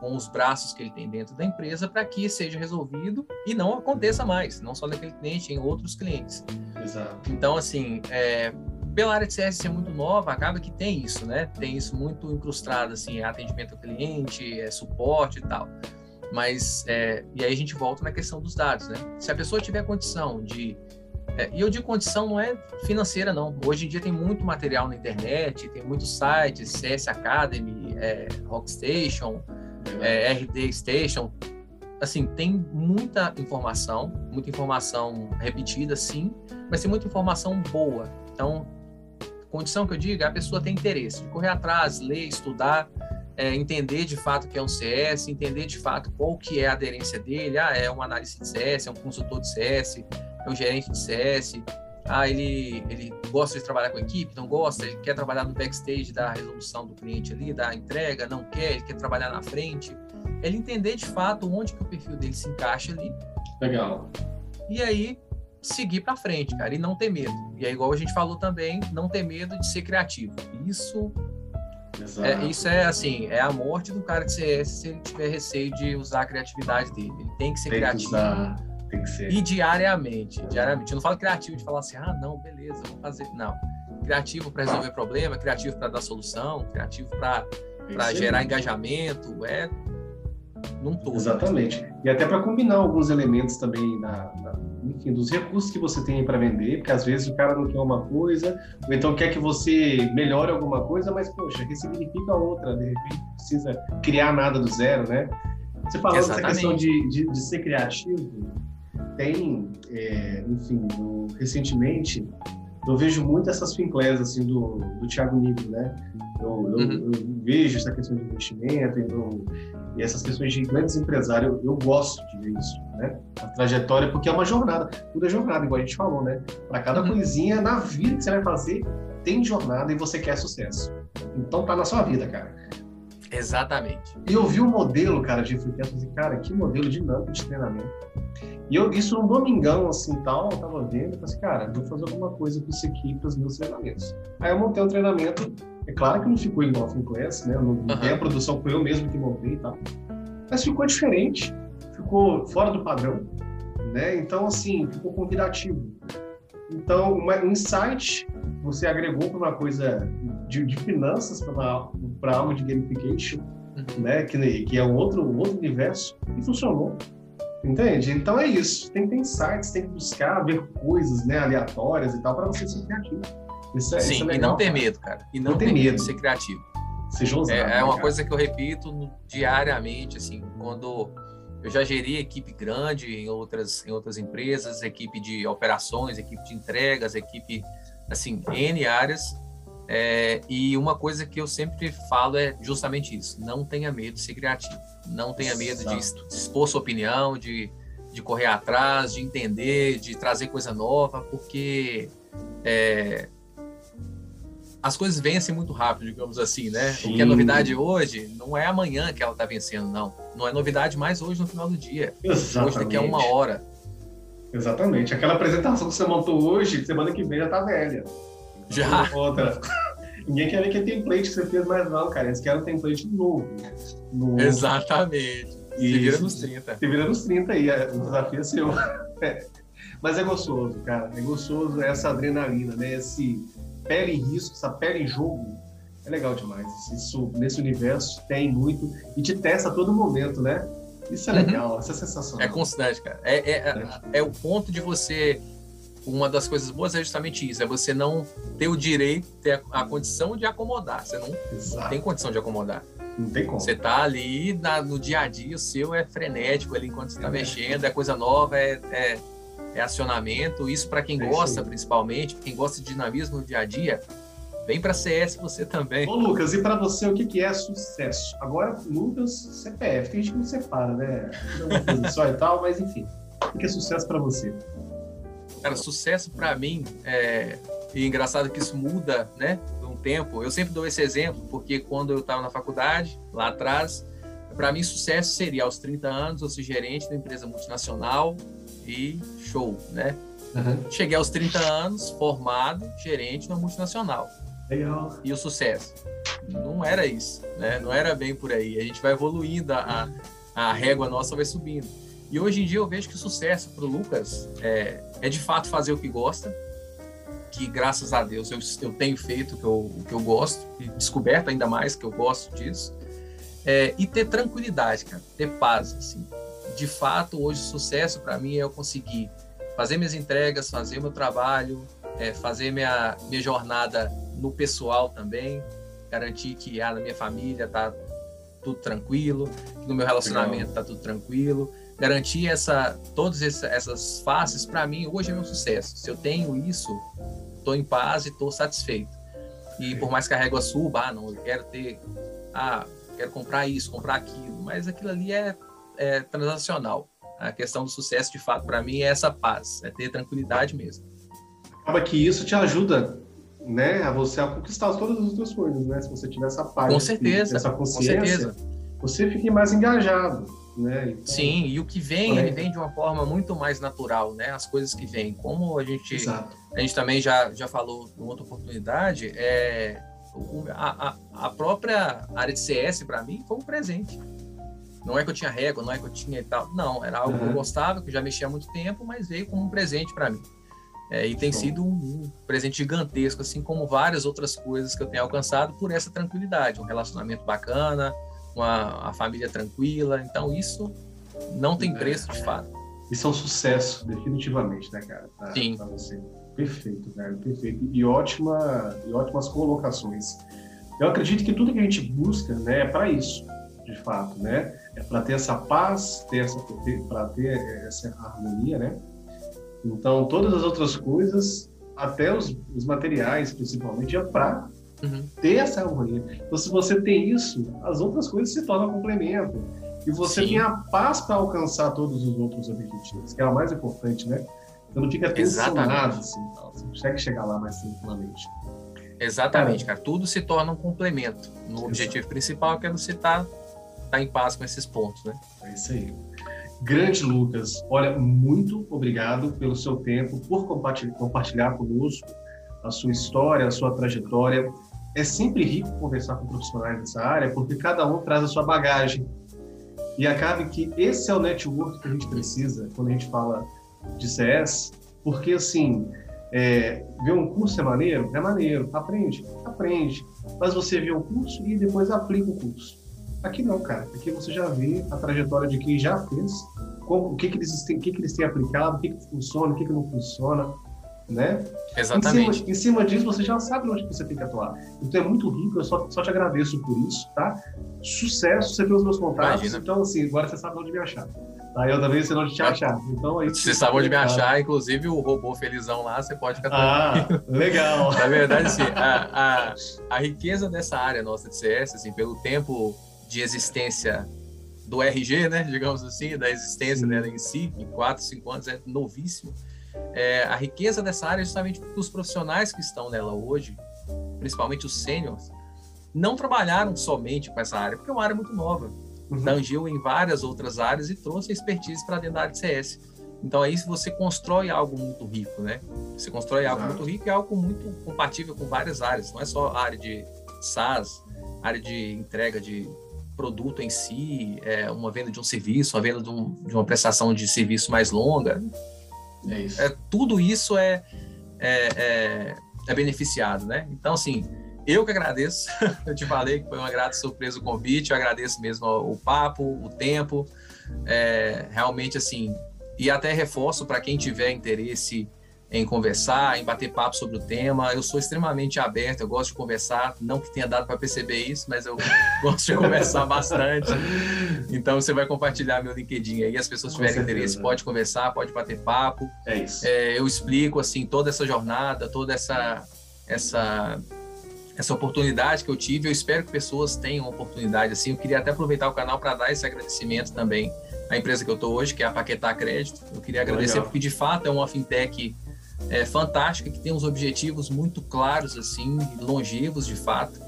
com os braços que ele tem dentro da empresa para que seja resolvido e não aconteça mais, não só naquele cliente, em outros clientes. Exato. Então, assim, é, pela área de CS ser muito nova, acaba que tem isso, né? Tem isso muito incrustado, assim, é atendimento ao cliente, é suporte e tal. Mas, é, e aí a gente volta na questão dos dados, né? Se a pessoa tiver condição de é, e eu digo condição não é financeira, não. Hoje em dia tem muito material na internet, tem muitos sites, CS Academy, é, Rockstation, é, RD Station. Assim, tem muita informação, muita informação repetida, sim, mas tem muita informação boa. Então, condição que eu digo é a pessoa tem interesse de correr atrás, ler, estudar, é, entender de fato o que é um CS, entender de fato qual que é a aderência dele. Ah, é um analista de CS, é um consultor de CS, é um gerente de CS. Ah, ele, ele gosta de trabalhar com equipe, não gosta, ele quer trabalhar no backstage da resolução do cliente ali, da entrega, não quer, ele quer trabalhar na frente. Ele entender de fato onde que o perfil dele se encaixa ali. Legal. E aí seguir para frente, cara, e não ter medo. E é igual a gente falou também, não ter medo de ser criativo. Isso é, isso é assim, é a morte do cara de CS se ele tiver receio de usar a criatividade dele. Ele tem que ser tem criativo. Que tem que ser. E diariamente, diariamente. Eu não falo criativo de falar assim, ah, não, beleza, vou fazer. Não. Criativo para resolver problema, criativo para dar solução, criativo para gerar engajamento, é num todo. Exatamente. E até para combinar alguns elementos também na, na, enfim, dos recursos que você tem para vender, porque às vezes o cara não quer uma coisa, ou então quer que você melhore alguma coisa, mas poxa, ressignifica outra, de repente precisa criar nada do zero, né? Você falou dessa questão de, de, de ser criativo, tem, é, enfim, do, recentemente, eu vejo muito essas finclés assim do, do Thiago Nigro, né? Eu, eu, uhum. eu, vejo essa questão de investimento eu, e essas questões de grandes empresários, eu, eu, gosto de ver isso, né? A trajetória, porque é uma jornada, tudo é jornada, igual a gente falou, né? Para cada uhum. coisinha na vida que você vai fazer, tem jornada e você quer sucesso. Então tá na sua vida, cara. Exatamente. E eu vi o um modelo, cara, de frequência, assim, cara, que modelo dinâmico de treinamento. E eu, isso num domingão, assim, tal, eu tava vendo, eu falei assim, cara, vou fazer alguma coisa com isso aqui para os meus treinamentos. Aí eu montei um treinamento, é claro que não ficou igual a Finclass, né? Não, uhum. a produção foi eu mesmo que montei e tal. Mas ficou diferente, ficou fora do padrão, né? Então, assim, ficou convidativo. Então, uma, um insight você agregou para uma coisa de, de finanças, para algo de gamification, uhum. né? Que, que é um outro, um outro universo, e funcionou. Entende? Então é isso. Tem que ter insights, tem que buscar ver coisas né, aleatórias e tal para você ser criativo. Isso é, Sim, isso é legal, e não ter medo, cara. E não, não ter medo de ser criativo. Seja ousado, é, é uma cara. coisa que eu repito diariamente, assim, quando eu já geri equipe grande em outras, em outras empresas, equipe de operações, equipe de entregas, equipe, assim, N áreas. É, e uma coisa que eu sempre falo é justamente isso: não tenha medo de ser criativo, não tenha medo de expor sua opinião, de, de correr atrás, de entender, de trazer coisa nova, porque é, as coisas vencem muito rápido, digamos assim, né? Sim. O que é novidade hoje não é amanhã que ela está vencendo, não. Não é novidade mais hoje no final do dia. Exatamente. Hoje daqui a uma hora. Exatamente. Aquela apresentação que você montou hoje, semana que vem já tá velha. Já. Outra. Ninguém quer ver que é template que você fez mais não, cara. Eles querem um template novo. novo. Exatamente. Se vira nos 30. Se vira nos 30 aí, é, o desafio é seu. É. Mas é gostoso, cara. É gostoso essa adrenalina, né? Esse pele em risco, essa pele em jogo. É legal demais. Isso, nesse universo, tem muito. E te testa a todo momento, né? Isso é uhum. legal, uhum. essa é sensacional. É constante, cara. É, é, é, é o ponto de você uma das coisas boas é justamente isso, é você não ter o direito, ter a, a condição de acomodar. Você não, não, tem condição de acomodar. Não tem como. Você tá ali na, no dia a dia, o seu é frenético ali enquanto você está é. mexendo, é coisa nova, é, é, é acionamento. Isso para quem é gosta, principalmente, quem gosta de dinamismo no dia a dia, vem para CS você também. Ô Lucas, e para você o que, que é sucesso? Agora, Lucas, CPF, tem gente que não separa, né? Só e tal, mas enfim. O que é sucesso para você? Cara, sucesso para mim é e engraçado que isso muda, né, de um tempo. Eu sempre dou esse exemplo porque quando eu estava na faculdade, lá atrás, para mim, sucesso seria aos 30 anos eu ser gerente de uma empresa multinacional e show, né? Uhum. Cheguei aos 30 anos, formado, gerente de uma multinacional. Legal. E o sucesso. Não era isso, né? Não era bem por aí. A gente vai evoluindo, a, a régua nossa vai subindo. E hoje em dia eu vejo que o sucesso para o Lucas é, é de fato fazer o que gosta, que graças a Deus eu, eu tenho feito o que eu, o que eu gosto, e descoberto ainda mais que eu gosto disso, é, e ter tranquilidade, cara, ter paz, assim. De fato, hoje o sucesso para mim é eu conseguir fazer minhas entregas, fazer meu trabalho, é, fazer minha, minha jornada no pessoal também, garantir que ah, na minha família tá tudo tranquilo, que no meu relacionamento Legal. tá tudo tranquilo, garantir essa todas essas faces para mim hoje é meu sucesso. Se eu tenho isso, estou em paz e estou satisfeito. E por mais que a régua suba, ah, não, eu quero ter, ah, quero comprar isso, comprar aquilo, mas aquilo ali é, é transacional. A questão do sucesso, de fato, para mim é essa paz, é ter tranquilidade mesmo. Acaba que isso te ajuda, né, a você a conquistar todas as outras coisas, né? Se você tiver essa paz, com certeza, essa consciência, com certeza. você fica mais engajado. Né? Então, Sim, e o que vem, ele vem de uma forma muito mais natural, né? As coisas que vêm, como a gente, Exato. a gente também já, já falou em outra oportunidade, é a, a, a própria área de CS para mim foi um presente. Não é que eu tinha régua, não é que eu tinha e tal. Não, era algo uhum. que eu gostava, que eu já mexia há muito tempo, mas veio como um presente para mim. É, e tem sido um, um, presente gigantesco, assim como várias outras coisas que eu tenho alcançado por essa tranquilidade, um relacionamento bacana, uma a família tranquila. Então isso não tem preço de fato. Isso é um sucesso, definitivamente, né, cara? Pra, Sim. Pra você. Perfeito, cara, perfeito. E, ótima, e ótimas colocações. Eu acredito que tudo que a gente busca, né, é para isso, de fato, né? É para ter essa paz, ter essa, para ter essa harmonia, né? Então, todas as outras coisas, até os, os materiais, principalmente, é para uhum. ter essa harmonia. Então, se você tem isso, as outras coisas se tornam complemento. E você Sim. tem a paz para alcançar todos os outros objetivos, que é o mais importante, né? Você não fica tensionado, assim, tal. você consegue chegar lá mais tranquilamente. Exatamente, cara. Tudo se torna um complemento no Exato. objetivo principal, que é você estar tá, tá em paz com esses pontos, né? É isso aí. Grande Lucas, olha, muito obrigado pelo seu tempo, por compartilhar, compartilhar conosco a sua história, a sua trajetória. É sempre rico conversar com profissionais dessa área, porque cada um traz a sua bagagem. E acaba que esse é o network que a gente precisa quando a gente fala de CS, porque assim, é, ver um curso é maneiro? É maneiro. Aprende? Aprende. Mas você vê o curso e depois aplica o curso. Aqui não, cara. Aqui você já vê a trajetória de quem já fez, como, o que, que, eles têm, o que, que eles têm aplicado, o que, que funciona, o que, que não funciona, né? Exatamente. Em cima, em cima, disso, você já sabe onde você tem que atuar. Então é muito rico, eu só, só te agradeço por isso, tá? Sucesso, você tem os meus contatos, Imagina. então assim, agora você sabe onde me achar. Tá, eu também sei onde te achar. Então, aí, você sabe onde me achar, inclusive o robô felizão lá, você pode ficar Ah, legal. Na verdade, sim, a, a, a, riqueza dessa área nossa de CS, assim, pelo tempo de existência do RG, né, digamos assim, da existência dela em si, em 4, 5 anos, é novíssimo. É, a riqueza dessa área é justamente porque os profissionais que estão nela hoje, principalmente os sêniores, não trabalharam somente com essa área, porque é uma área muito nova uhum. tangiu em várias outras áreas e trouxe expertise para dentro da área de CS. Então aí você constrói algo muito rico, né? Você constrói Exato. algo muito rico e algo muito compatível com várias áreas. Não é só a área de SaaS, área de entrega de produto em si, é uma venda de um serviço, uma venda de, um, de uma prestação de serviço mais longa. É isso. É, tudo isso é, é, é, é beneficiado, né? Então, assim, eu que agradeço. Eu te falei que foi uma grata surpresa o convite. Eu agradeço mesmo o papo, o tempo. É, realmente, assim, e até reforço para quem tiver interesse em conversar, em bater papo sobre o tema. Eu sou extremamente aberto, eu gosto de conversar, não que tenha dado para perceber isso, mas eu gosto de conversar bastante. Então você vai compartilhar meu LinkedIn aí, as pessoas tiverem interesse, pode conversar, pode bater papo. É isso. É, eu explico assim toda essa jornada, toda essa essa essa oportunidade que eu tive. Eu espero que pessoas tenham oportunidade assim. Eu queria até aproveitar o canal para dar esse agradecimento também à empresa que eu estou hoje, que é a Paquetá Crédito. Eu queria agradecer Legal. porque de fato é uma fintech é, fantástica que tem uns objetivos muito claros assim, longevos de fato.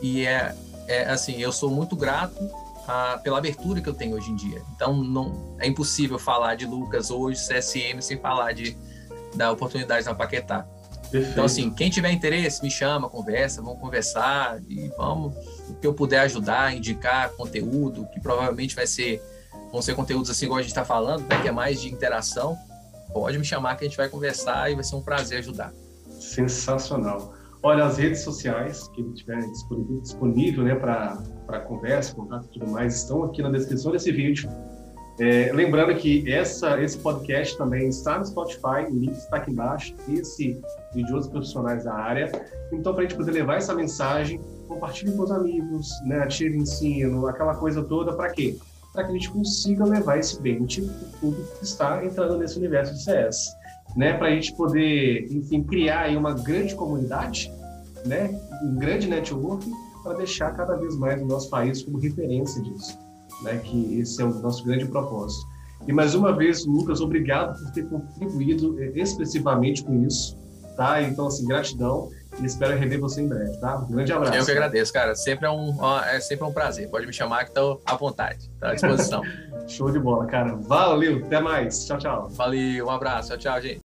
E é, é assim, eu sou muito grato a, pela abertura que eu tenho hoje em dia. Então, não é impossível falar de Lucas hoje, CSM, sem falar de, da oportunidade na Paquetá. Perfeito. Então, assim, quem tiver interesse, me chama, conversa, vamos conversar e vamos, o que eu puder ajudar, indicar conteúdo, que provavelmente vai ser, vão ser conteúdos assim, igual a gente está falando, né, que é mais de interação, pode me chamar que a gente vai conversar e vai ser um prazer ajudar. Sensacional. Olha, as redes sociais que ele tiver disponível, disponível né, para conversa, contato e tudo mais, estão aqui na descrição desse vídeo. É, lembrando que essa, esse podcast também está no Spotify, o link está aqui embaixo, esse e de outros profissionais da área. Então, para a gente poder levar essa mensagem, compartilhe com os amigos, né, atire ensino, aquela coisa toda, para quê? Para que a gente consiga levar esse bem. Para o público que está entrando nesse universo de CS né, para a gente poder, enfim, criar aí uma grande comunidade, né, um grande network para deixar cada vez mais o nosso país como referência disso, né, que esse é o nosso grande propósito. E mais uma vez, Lucas, obrigado por ter contribuído eh, expressivamente com isso, tá? Então, assim, gratidão e espero rever você em breve, tá? Um grande abraço. Eu que agradeço, cara. Sempre é um, é sempre um prazer. Pode me chamar que estou à vontade, tá à disposição. Show de bola, cara. Valeu, até mais. Tchau, tchau. Valeu, um abraço. Tchau, tchau, gente.